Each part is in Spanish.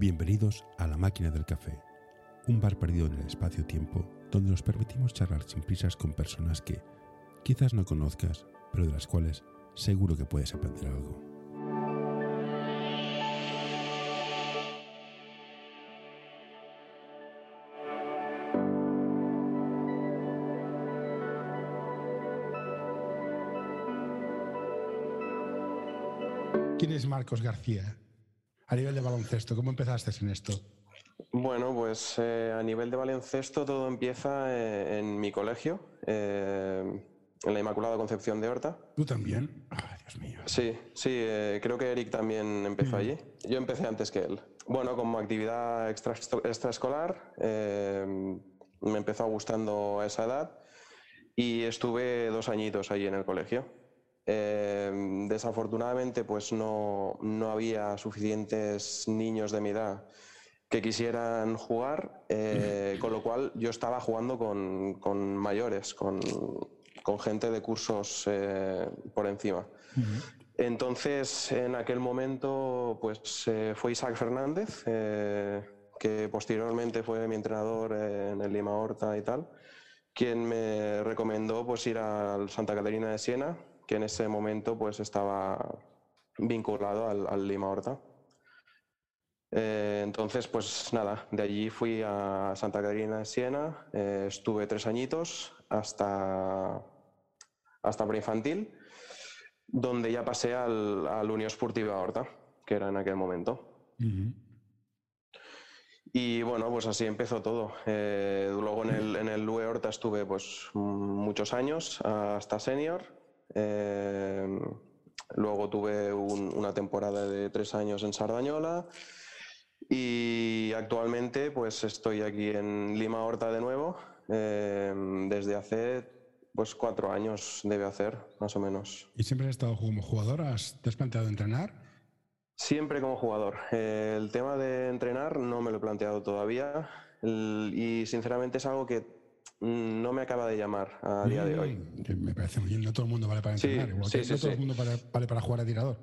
Bienvenidos a La Máquina del Café, un bar perdido en el espacio-tiempo donde nos permitimos charlar sin prisas con personas que quizás no conozcas, pero de las cuales seguro que puedes aprender algo. ¿Quién es Marcos García? A nivel de baloncesto, ¿cómo empezaste en esto? Bueno, pues eh, a nivel de baloncesto todo empieza eh, en mi colegio, eh, en la Inmaculada Concepción de Horta. ¿Tú también? Ay, Dios mío. Sí, sí, creo que Eric también empezó allí. Yo empecé antes que él. Bueno, como actividad extra, extraescolar, me empezó gustando a esa edad y estuve dos añitos allí en el colegio. Em, desafortunadamente, pues no, había suficientes niños de mi edad que quisieran jugar, eh, con lo cual yo estaba jugando con, mayores, con, gente de cursos eh, por encima. Entonces, en aquel momento, pues eh, fue Isaac Fernández, que posteriormente fue mi entrenador en el Lima Horta y tal, quien me recomendó pues ir al Santa Caterina de Siena, que en ese momento pues estaba vinculado al, Lima Horta. Eh, entonces, pues nada, de allí fui a Santa Catarina de Siena, eh, estuve tres añitos hasta, hasta preinfantil, donde ya pasé al, al Unión Esportiva Horta, que era en aquel momento. Y bueno, pues así empezó todo. Eh, luego en el, en el UE Horta estuve pues muchos años, hasta senior. Em, luego tuve una temporada de tres años en Sardañola y actualmente pues estoy aquí en Lima Horta de nuevo em, desde hace pues cuatro años debe hacer más o menos. ¿Y siempre has estado como jugador? ¿Has, ¿Te has planteado entrenar? Siempre como jugador. el tema de entrenar no me lo he planteado todavía y sinceramente es algo que no me acaba de llamar a día de hoy. Mm, me parece muy bien, no todo el mundo vale para entrenar, igual no todo el mundo vale, para jugar a tirador.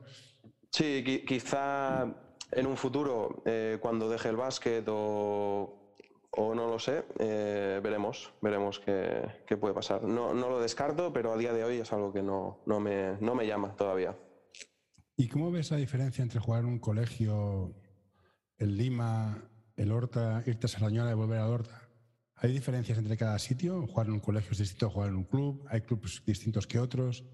Sí, quizá en un futuro, eh, cuando deje el básquet o, o no lo sé, eh, veremos, veremos qué, puede pasar. No, no, lo descarto, pero a día de hoy es algo que no, no, me, no me llama todavía. ¿Y cómo ves la diferencia entre jugar en un colegio, el Lima, el Horta, irte a Sardañola y volver al Horta? ¿Hay diferencias entre cada sitio? ¿Jugar en un colegio es distinto a jugar en un club? ¿Hay clubes distintos que otros?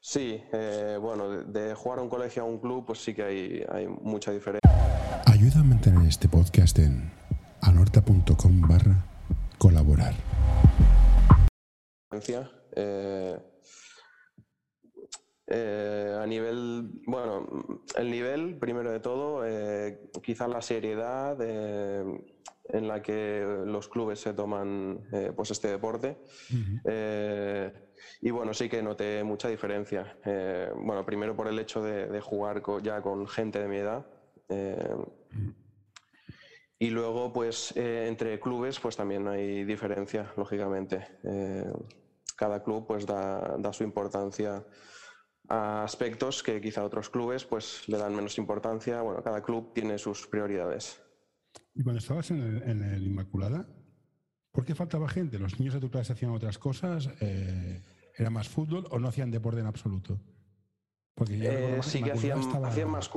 Sí, eh, bueno, de, jugar a un colegio a un club, pues sí que hay, hay mucha diferencia. Ayuda a mantener este podcast en anorta.com barra colaborar. Eh, eh, a nivel, bueno, el nivel, primero de todo, quizás la seriedad en la que los clubes se toman eh, pues este deporte. Eh, y bueno, sí que noté mucha diferencia. Eh, bueno, primero por el hecho de, jugar ya con gente de mi edad. Y luego, pues, entre clubes, pues también hay diferencia, lógicamente. cada club, pues, da, da, su importancia a aspectos que quizá otros clubes, pues, le dan menos importancia. Bueno, cada club tiene sus prioridades. Y cuando estabas en el, Inmaculada, ¿por qué faltaba gente? ¿Los niños de tu clase hacían otras cosas? Eh, ¿Era más fútbol o no hacían deporte en absoluto? Porque eh, sí que hacían, más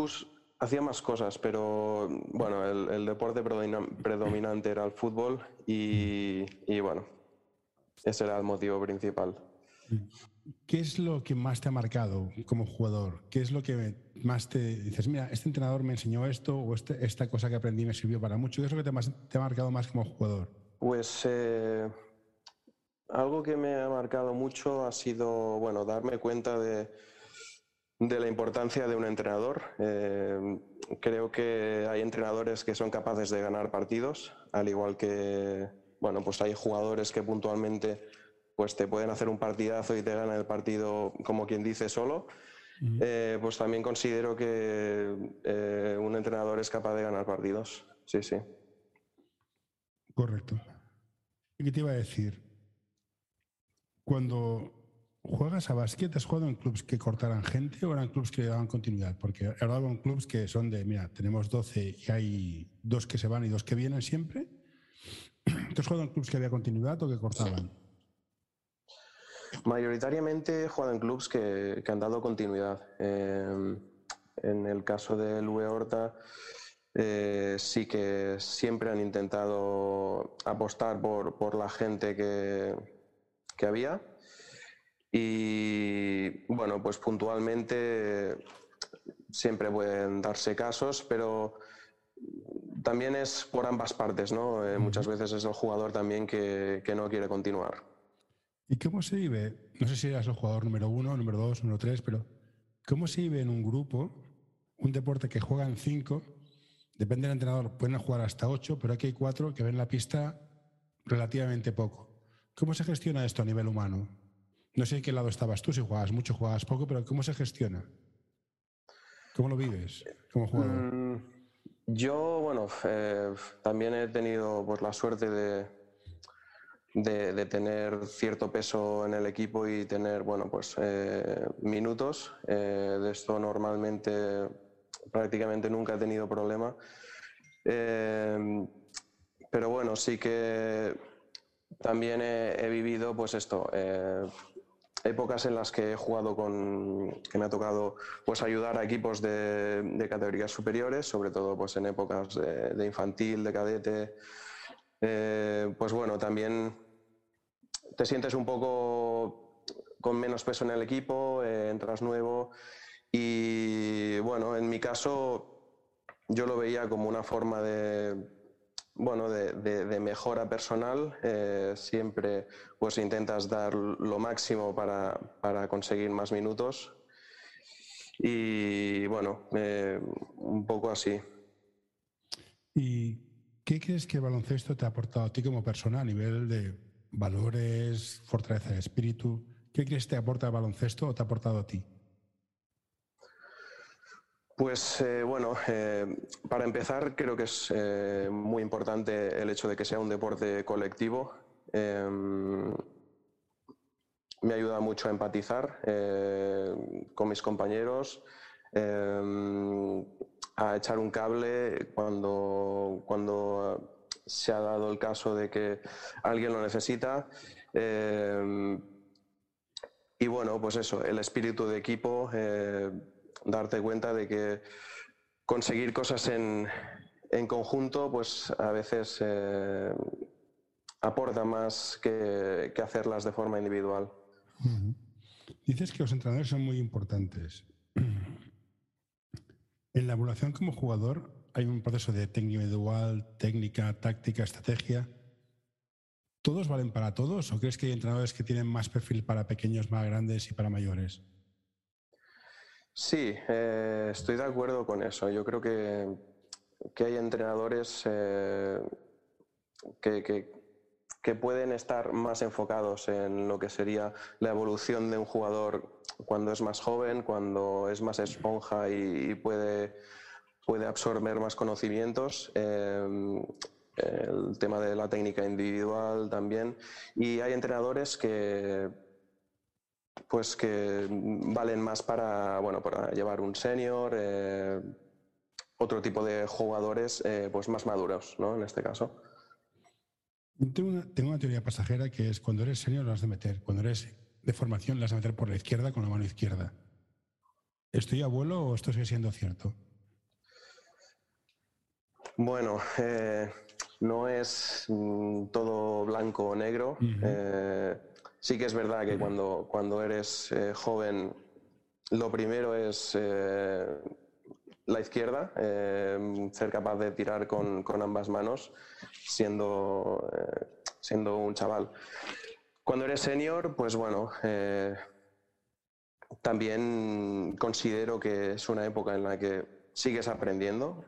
hacían más cosas, pero bueno, el, deporte predominante era el fútbol y, y, bueno, ese era el motivo principal. ¿Qué es lo que más te ha marcado como jugador? ¿Qué es lo que más te dices, mira, este entrenador me enseñó esto o este, esta cosa que aprendí me sirvió para mucho? ¿Qué es lo que te, ha marcado más como jugador? Pues eh, algo que me ha marcado mucho ha sido, bueno, darme cuenta de, la importancia de un entrenador. Eh, creo que hay entrenadores que son capaces de ganar partidos, al igual que, bueno, pues hay jugadores que puntualmente pues te pueden hacer un partidazo y te ganan el partido, como quien dice, solo. Eh, pues también considero que eh, un entrenador es capaz de ganar partidos. Sí, sí. Correcto. ¿Y qué te iba a decir? Cuando ¿juegas a básquet? ¿Has jugado en clubes que cortaran gente o eran clubes que daban continuidad? Porque he hablado con clubes que son de, mira, tenemos 12 y hay dos que se van y dos que vienen siempre. ¿Tú has jugado en clubes que había continuidad o que cortaban? Mayoritariamente he jugado en clubes que, han dado continuidad. Eh, en el caso de Lue Horta, eh, sí que siempre han intentado apostar por, la gente que, que, había. Y bueno, pues puntualmente siempre pueden darse casos, pero también es por ambas partes, ¿no? Eh, muchas veces es el jugador también que, que, no quiere continuar. ¿Y cómo se vive? No sé si eras el jugador número uno, número dos, número tres, pero ¿cómo se vive en un grupo un deporte que juegan cinco? Depende del entrenador, pueden jugar hasta ocho, pero aquí hay cuatro que ven la pista relativamente poco. ¿Cómo se gestiona esto a nivel humano? No sé en qué lado estabas tú, si jugabas mucho, jugabas poco, pero ¿cómo se gestiona? ¿Cómo lo vives como jugador? Mm, yo, bueno, eh, también he tenido pues, la suerte de, de, tener cierto peso en el equipo y tener, bueno, pues eh, minutos. Eh, de esto normalmente prácticamente nunca he tenido problema. pero bueno, sí que también he, vivido, pues esto, épocas en las que he jugado con, que me ha tocado pues ayudar a equipos de, categorías superiores, sobre todo pues en épocas de, infantil, de cadete. Eh, pues bueno, también te sientes un poco con menos peso en el equipo, eh, entras nuevo y bueno, en mi caso yo lo veía como una forma de bueno, de, mejora personal. Eh, siempre pues intentas dar lo máximo para, conseguir más minutos. Y bueno, eh, un poco así. ¿Y qué crees que el baloncesto te ha aportado a ti como persona a nivel de valores, fortaleza de espíritu? ¿Qué crees que te aporta el baloncesto o te ha aportado a ti? Pues eh, bueno, eh, para empezar creo que es eh, muy importante el hecho de que sea un deporte colectivo. Em, me ayuda mucho a empatizar con mis compañeros, em, a echar un cable cuando, cuando se ha dado el caso de que alguien lo necesita. Em, y bueno, pues eso, el espíritu de equipo darte cuenta de que conseguir cosas en, conjunto, pues a veces eh, aporta más que, hacerlas de forma individual. Dices que los entrenadores son muy importantes. En la evaluación como jugador hay un proceso de técnica individual, técnica, táctica, estrategia. ¿Todos valen para todos o crees que hay entrenadores que tienen más perfil para pequeños, más grandes y para mayores? Sí, eh, estoy de acuerdo con eso. Yo creo que, hay entrenadores eh, que, pueden estar más enfocados en lo que sería la evolución de un jugador cuando es más joven, cuando es más esponja y, puede, puede, absorber más conocimientos. Eh, el tema de la técnica individual también. Y hay entrenadores que pues que valen más para, bueno, para llevar un senior, eh, otro tipo de jugadores eh, pues más maduros, ¿no? En este caso. Tengo una, teoría pasajera que es cuando eres senior lo has de meter, cuando eres de formación has de meter por la izquierda con la mano izquierda. ¿Estoy abuelo o esto sigue siendo cierto? Bueno, eh, no es mm, todo blanco o negro. Sí que es verdad que cuando, cuando eres eh, joven, lo primero es eh, la izquierda, eh, ser capaz de tirar con, ambas manos, siendo, siendo un chaval. Cuando eres senior, pues bueno, también considero que es una época en la que sigues aprendiendo.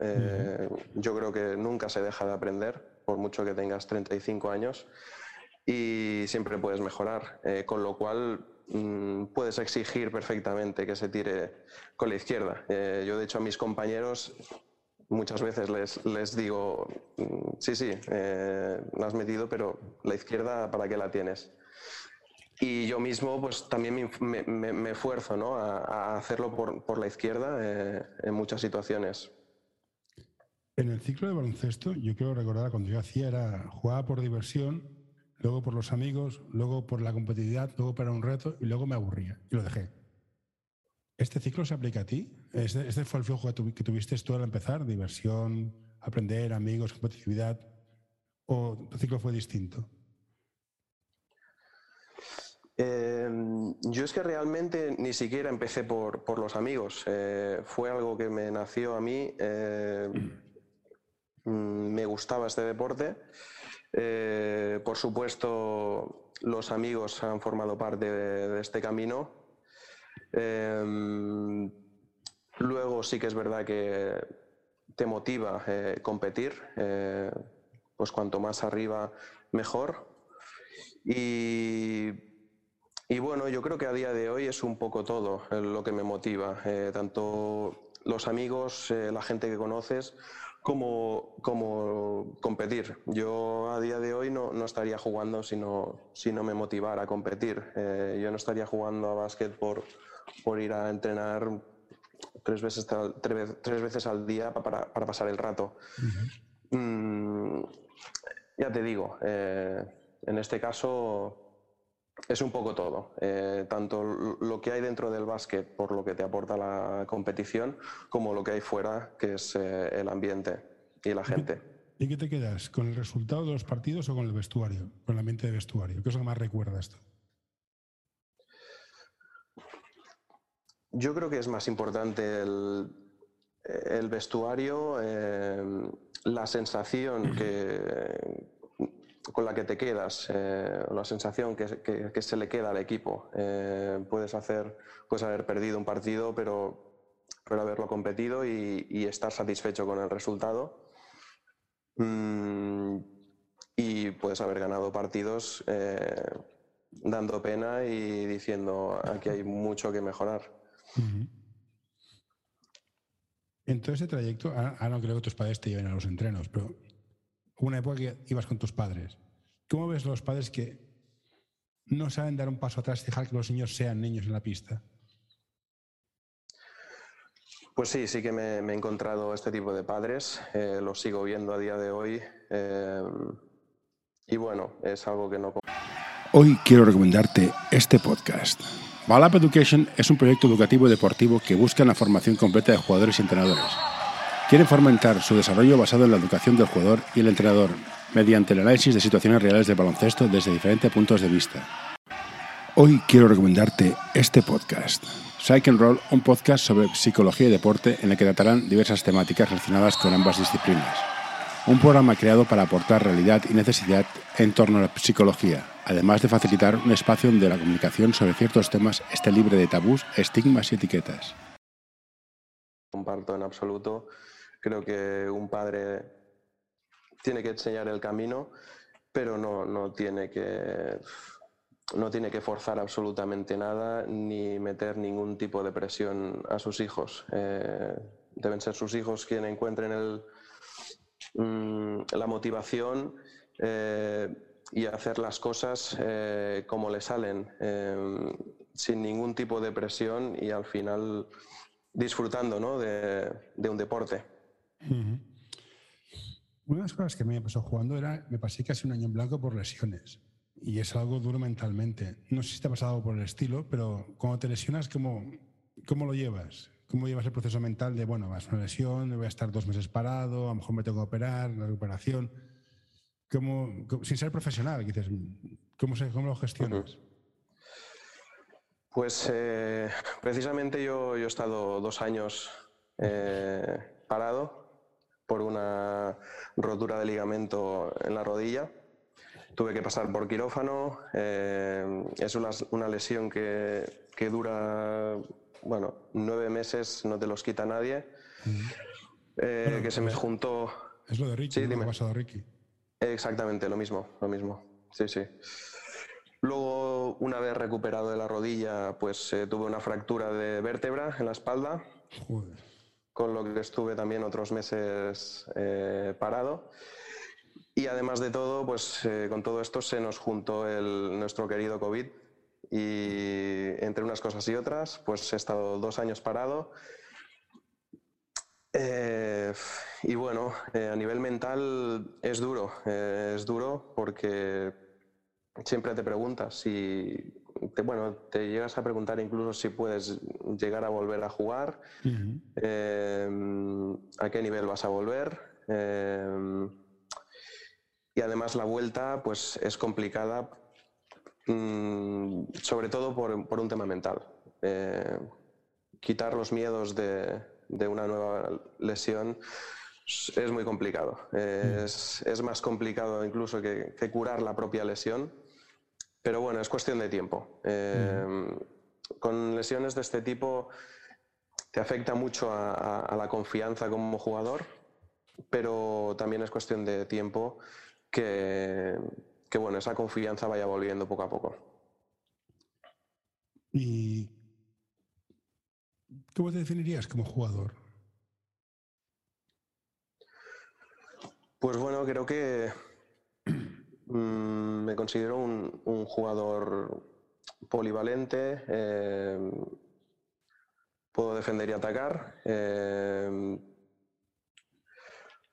Yo creo que nunca se deja de aprender, por mucho que tengas 35 años y siempre puedes mejorar, eh, con lo cual mm, puedes exigir perfectamente que se tire con la izquierda. Eh, yo, de hecho, a mis compañeros muchas veces les, les digo, mm, sí, sí, eh, la has metido, pero la izquierda, ¿para qué la tienes? Y yo mismo pues también me, esfuerzo ¿no? a, hacerlo por, por la izquierda eh, en muchas situaciones. En el ciclo de baloncesto, yo quiero recordar cuando yo hacía era jugaba por diversión, luego por los amigos, luego por la competitividad, luego para un reto y luego me aburría y lo dejé. ¿Este ciclo se aplica a ti? ¿Este, este fue el flujo que, tuviste tú al empezar? ¿Diversión, aprender, amigos, competitividad? ¿O tu ciclo fue distinto? Em, yo es que realmente ni siquiera empecé por, por los amigos. Eh, fue algo que me nació a mí. Eh, mm, me gustaba este deporte. Eh, por supuesto, los amigos han formado parte de, este camino. Em, luego sí que es verdad que te motiva competir. pues cuanto más arriba, mejor. Y y bueno, yo creo que a día de hoy es un poco todo eh, lo que me motiva, eh, tanto los amigos, eh, la gente que conoces, como, como competir. Yo a día de hoy no, no estaría jugando si no, si no me motivara a competir. yo no estaría jugando a básquet por, por ir a entrenar tres veces, tres, veces al día para, para pasar el rato. Mm, ya te digo, en este caso es un poco todo, eh, tanto lo que hay dentro del básquet por lo que te aporta la competición, como lo que hay fuera, que es eh, el ambiente y la gente. ¿Y qué te quedas? ¿Con el resultado de los partidos o con el vestuario? Con el ambiente de vestuario. ¿Qué es lo que más recuerdas esto? Yo creo que es más importante el, vestuario, eh, la sensación que, con la que te quedas, eh, la sensación que, que, se le queda al equipo. Eh, puedes, hacer, puedes haber perdido un partido, pero, pero haberlo competido y, estar satisfecho con el resultado. Mm, y puedes haber ganado partidos eh, dando pena y diciendo aquí hay mucho que mejorar. En todo ese trayecto, ahora no creo que tus padres te lleven a los entrenos, pero una época que ibas con tus padres. ¿Cómo ves los padres que no saben dar un paso atrás y dejar que los niños sean niños en la pista? Pues sí, sí que me, he encontrado este tipo de padres, eh, los sigo viendo a día de hoy eh, y bueno, es algo que no... Hoy quiero recomendarte este podcast. Balap Education es un proyecto educativo y deportivo que busca la formación completa de jugadores y entrenadores quieren fomentar su desarrollo basado en la educación del jugador y el entrenador, mediante el análisis de situaciones reales de baloncesto desde diferentes puntos de vista. Hoy quiero recomendarte este podcast. Psych and Roll, un podcast sobre psicología y deporte en el que tratarán diversas temáticas relacionadas con ambas disciplinas. Un programa creado para aportar realidad y necesidad en torno a la psicología, además de facilitar un espacio donde la comunicación sobre ciertos temas esté libre de tabús, estigmas y etiquetas. Comparto en absoluto Creo que un padre tiene que enseñar el camino, pero no, tiene que no tiene que forzar absolutamente nada ni meter ningún tipo de presión a sus hijos. Eh, deben ser sus hijos quienes encuentren el, mm, la motivación eh, y hacer las cosas eh, como le salen, sin ningún tipo de presión y al final disfrutando de un deporte. Una de las cosas que me pasó jugando era, me pasé casi un año en blanco por lesiones. Y es algo duro mentalmente. No sé si te ha pasado por el estilo, pero cuando te lesionas, ¿cómo, cómo lo llevas? ¿Cómo llevas el proceso mental de, bueno, vas a una lesión, voy a estar dos meses parado, a lo mejor me tengo que operar, la recuperación? ¿Cómo, sin ser profesional, dices, ¿cómo, se, cómo lo gestionas? Pues eh, precisamente yo, yo, he estado dos años eh, parado por una rotura de ligamento en la rodilla. Tuve que pasar por quirófano. Eh, es una, lesión que, dura, bueno, nueve meses, no te los quita nadie. Eh, que se me juntó. Es lo de Ricky, sí, dime. pasado Ricky. Exactamente, lo mismo, lo mismo. Sí, sí. Luego, una vez recuperado de la rodilla, pues eh, tuve una fractura de vértebra en la espalda. Joder con lo que estuve también otros meses eh, parado. Y además de todo, pues eh, con todo esto se nos juntó el, nuestro querido COVID y entre unas cosas y otras, pues he estado dos años parado. Eh, y bueno, a nivel mental es duro, es duro porque siempre te preguntas si, te, bueno, te llegas a preguntar incluso si puedes llegar a volver a jugar, a qué nivel vas a volver. y además la vuelta pues es complicada Mm, sobre todo por, por, un tema mental. Eh, quitar los miedos de, de, una nueva lesión es muy complicado. Es, es, más complicado incluso que, que, curar la propia lesión, pero bueno, es cuestión de tiempo. Eh, mm. Con lesiones de este tipo te afecta mucho a, a, a la confianza como jugador, pero también es cuestión de tiempo que, que bueno, esa confianza vaya volviendo poco a poco. ¿Y cómo te definirías como jugador? Pues bueno, creo que mm, me considero un, jugador polivalente. Eh, puedo defender y atacar. Eh,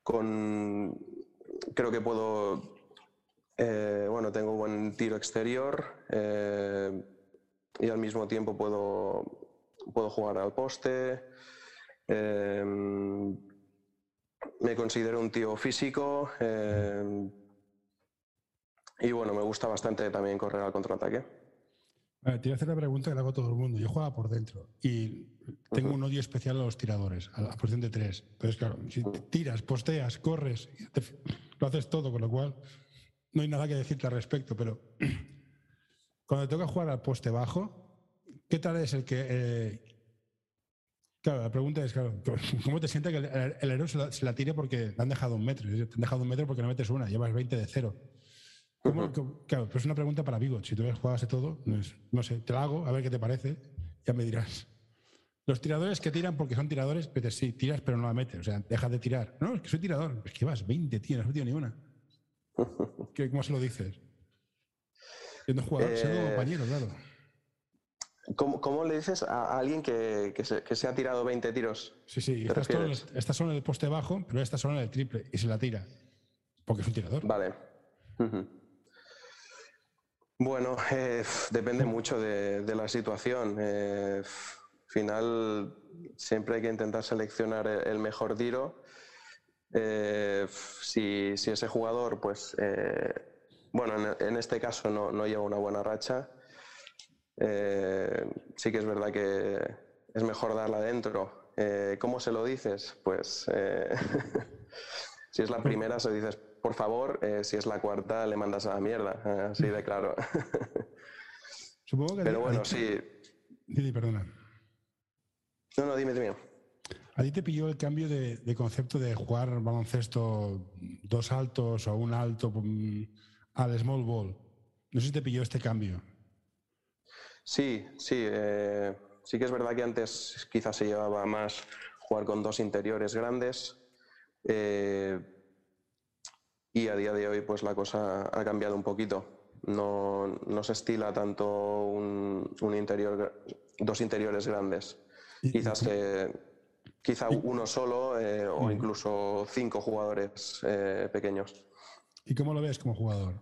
creo que puedo eh, bueno, tengo buen tiro exterior y al mismo tiempo puedo, puedo jugar al poste. Me considero un tío físico y bueno, me gusta bastante también correr al contraataque. te voy a hacer la pregunta que le hago a todo el mundo. Yo juego por dentro y tengo un odio especial a los tiradores, a la posición de tres. Entonces, claro, si tiras, posteas, corres, lo haces todo, con lo cual no hay nada que decirte al respecto, pero cuando te toca jugar al poste bajo, ¿qué tal es el que... Eh, claro, la pregunta es, claro, ¿cómo te sientes que el, héroe se la, tire porque te han dejado un metro? Te han dejado un metro porque no metes una, llevas 20 de cero. Claro, pero es una pregunta para Vigo. Si tú ves juegas de todo, no, sé, te la hago, a ver qué te parece, ya me dirás. Los tiradores que tiran porque son tiradores, pero sí, tiras pero no la metes, o sea, dejas de tirar. No, es que soy tirador, es que vas 20, tío, no has metido ni una. ¿Cómo se lo dices? Siendo jugador, siendo eh, compañero, claro. ¿Cómo, le dices a alguien que, se, ha tirado 20 tiros? Sí, sí, esta solo en el poste bajo, pero esta solo en el triple y se la tira. Porque es un tirador. Vale. Bueno, eh, depende mucho de, la situación. Eh, al final, siempre hay que intentar seleccionar el mejor tiro eh, si, ese jugador, pues, bueno, en, este caso no, lleva una buena racha, sí que es verdad que es mejor darla adentro. ¿Cómo se lo dices? Pues si es la primera, se dices, por favor, si es la cuarta, le mandas a la mierda, así de claro. Supongo que Pero bueno, sí. Dime, perdona. No, no, dime, dime. ¿A ti te pilló el cambio de, concepto de jugar baloncesto dos altos o un alto mm, al small ball? No sé si te pilló este cambio. Sí, sí. Eh, sí que es verdad que antes quizás se llevaba más jugar con dos interiores grandes. Eh, y a día de hoy pues la cosa ha cambiado un poquito. No, se estila tanto un, interior, dos interiores grandes. Quizás que Quizá uno solo eh, o incluso cinco jugadores eh, pequeños. ¿Y cómo lo ves como jugador?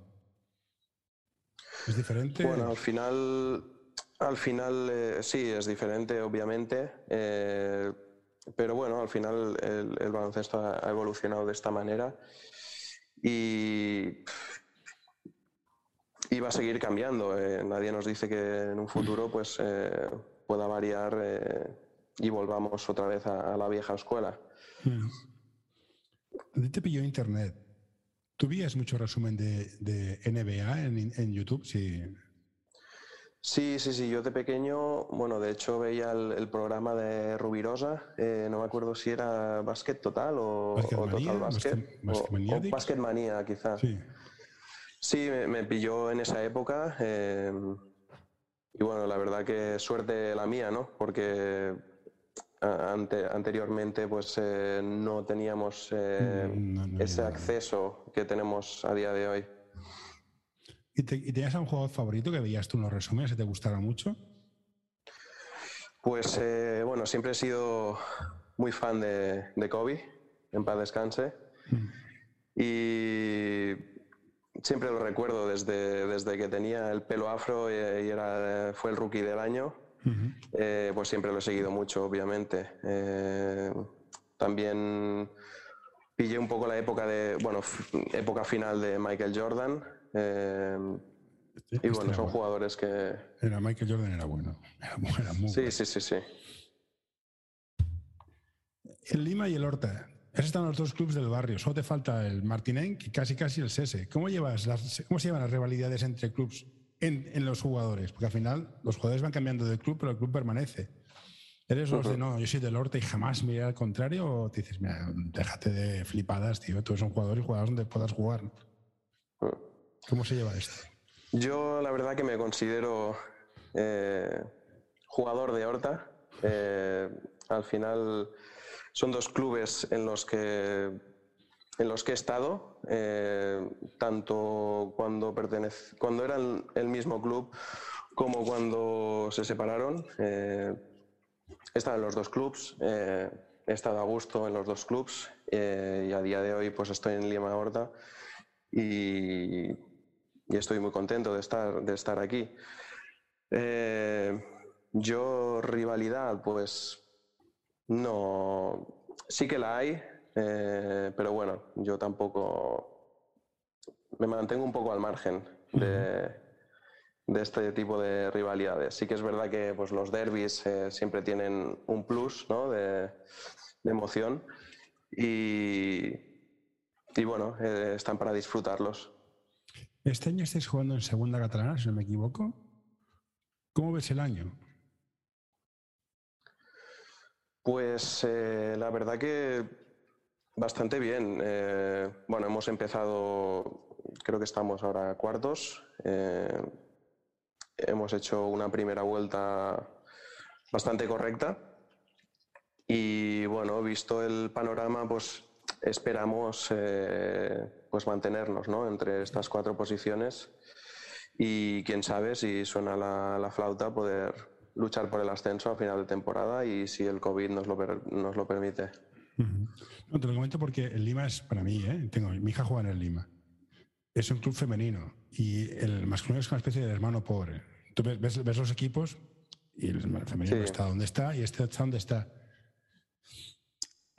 ¿Es diferente? Bueno, al final, al final eh, sí, es diferente, obviamente. Pero bueno, al final el, baloncesto ha evolucionado de esta manera y, va a seguir cambiando. nadie nos dice que en un futuro pues, pueda variar y volvamos otra vez a, la vieja escuela. ¿Dónde te pilló Internet? ¿Tú vías mucho resumen de, NBA en, YouTube? Sí. Sí, sí, sí. Yo de pequeño, bueno, de hecho veía el, programa de Rubirosa. Eh, no me acuerdo si era Basket Total o, Total Basket. o, Basket Manía, quizás. Sí. Sí, me, pilló en esa época. Eh, y bueno, la verdad que suerte la mía, ¿no? Porque anteriormente pues eh, no teníamos ese acceso que tenemos a día de hoy. ¿Y, tenías a un jugador favorito que veías tú en los resúmenes y te gustara mucho? Pues eh, bueno, siempre he sido muy fan de, de Kobe, en paz descanse. Mm. Y siempre lo recuerdo desde, desde que tenía el pelo afro y, era, fue el rookie del año. Eh, pues siempre lo he seguido mucho, obviamente. Eh, también pillé un poco la época de, bueno, época final de Michael Jordan. Eh, y bueno, son jugadores que. Era Michael Jordan era bueno. Era, muy sí, sí, sí, sí. El Lima y el Horta. Esos están los dos clubes del barrio. Solo te falta el Martinenc y casi casi el Sese. ¿Cómo, llevas las, ¿Cómo se llevan las rivalidades entre clubes en, en, los jugadores? Porque al final los jugadores van cambiando de club, pero el club permanece. ¿Eres los de no, yo soy del Horta y jamás me iré al contrario? ¿O te dices, mira, déjate de flipadas, tío? Tú eres un jugador y juegas donde puedas jugar. ¿Cómo se lleva esto? Yo, la verdad, que me considero eh, jugador de Horta. Eh, al final, son dos clubes en los que en los que he estado, eh, tanto cuando, cuando eran el mismo club como cuando se separaron. He estado en los dos clubs, eh, he estado a gusto en los dos clubs eh, y a día de hoy pues estoy en Lima Horta y, y, estoy muy contento de estar, de estar aquí. Eh, yo rivalidad pues no, sí que la hay, pero bueno, yo tampoco me mantengo un poco al margen de de este tipo de rivalidades. Sí que es verdad que pues, los derbis eh, siempre tienen un plus ¿no? de, emoción y, y bueno, eh, están para disfrutarlos. Este año estáis jugando en segunda catalana, si no me equivoco. ¿Cómo ves el año? Pues eh, la verdad que bastante bien. bueno, hemos empezado, creo que estamos ahora cuartos hemos hecho una primera vuelta bastante correcta y bueno, visto el panorama, pues esperamos eh, pues mantenernos ¿no? entre estas cuatro posiciones y quién sabe si suena la, flauta poder luchar por el ascenso a final de temporada y si el COVID nos lo, nos lo permite. No, te lo comento porque el Lima es para mí, ¿eh? Tengo, mi hija juega en el Lima. Es un club femenino y el masculino es una especie de hermano pobre. Tú ves, los equipos y el femenino está donde está y este está donde está.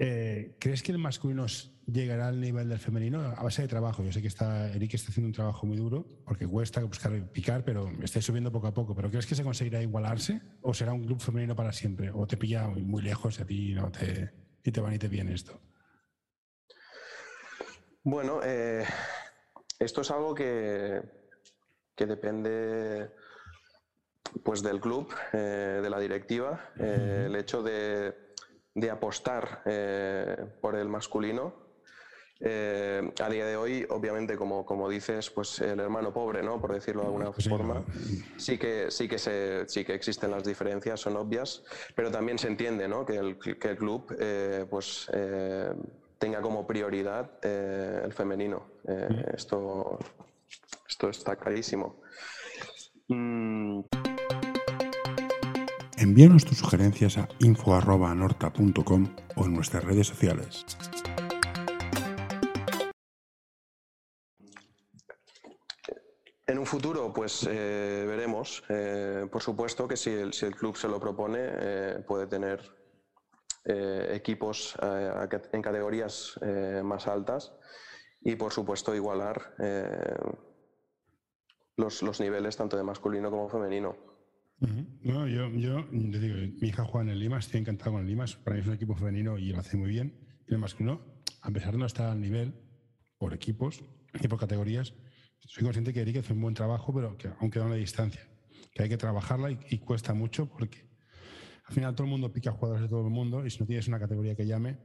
Eh, ¿Crees que el masculino llegará al nivel del femenino a base de trabajo? Yo sé que está, Eric está haciendo un trabajo muy duro porque cuesta buscar picar, pero está subiendo poco a poco. ¿Pero crees que se conseguirá igualarse o será un club femenino para siempre? ¿O te pilla muy lejos y a ti no te, y te van y te viene esto? Bueno, eh, esto es algo que, que depende pues del club, eh, de la directiva, el hecho de, apostar eh, por el masculino. a día de hoy, obviamente, como, como dices, pues el hermano pobre, ¿no? Por decirlo de alguna forma, sí que, sí, que se, sí que existen las diferencias, son obvias, pero también se entiende, ¿no? Que el, que el club, pues tenga como prioridad el femenino. esto, esto está clarísimo. Mm. Envíanos tus sugerencias a info.norta.com o en nuestras redes sociales. En un futuro, pues eh, veremos. Eh, por supuesto que si el, club se lo propone, eh, puede tener equipos en categorías más altas y, por supuesto, igualar los, los niveles tanto de masculino como femenino. No, yo, yo digo, mi hija juega en el Lima, estoy encantado con el Lima, para mí es un equipo femenino y lo hace muy bien. Y el masculino, a pesar de no estar al nivel por equipos y por categorías, soy consciente que Eric hace un buen trabajo, pero que aún queda una distancia, que hay que trabajarla y, cuesta mucho porque al final todo el mundo pica jugadores de todo el mundo y si no tienes una categoría que llame,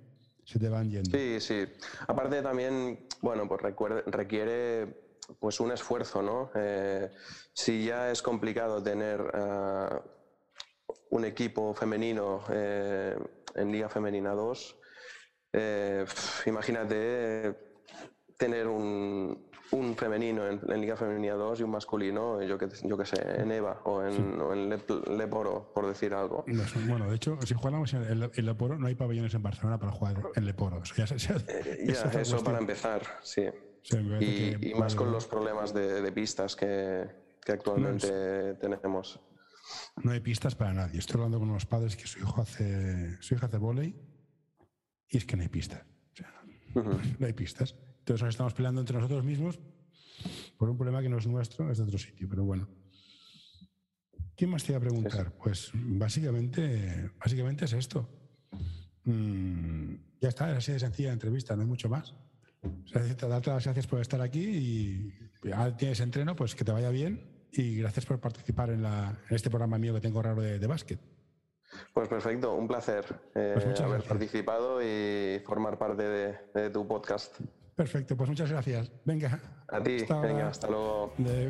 se te van yendo. Sí, sí. Aparte también, bueno, pues requiere pues un esfuerzo, ¿no? Eh, si ya es complicado tener eh, un equipo femenino eh, en Liga Femenina 2, imagínate tener un, un femenino en, Liga Femenina 2 y un masculino, yo que, yo que sé, en EVA o en, Leporo, por decir algo. bueno, de hecho, si jugamos en, Leporo, no hay pabellones en Barcelona para jugar en Leporo. Eso, ya, eh, eso para empezar, sí. Y, más con los problemas de, pistas que, actualmente tenemos. No hay pistas para nadie. Estoy hablando con unos padres que su hijo hace, su hija hace volei y es que no hay pistas. No hay pistas. Entonces nos estamos peleando entre nosotros mismos por un problema que no es nuestro, es de otro sitio, pero bueno. ¿Quién más te iba a preguntar? Pues básicamente, básicamente es esto. Mm, ya está, es así de sencilla la entrevista, no hay mucho más. Darte las gracias por estar aquí y ya tienes entreno, pues que te vaya bien y gracias por participar en, este programa mío que tengo raro de, básquet. Pues perfecto, un placer eh, pues haber participado y formar parte de tu podcast. Perfecto, pues muchas gracias. Venga. A ti, hasta venga, hasta luego. De...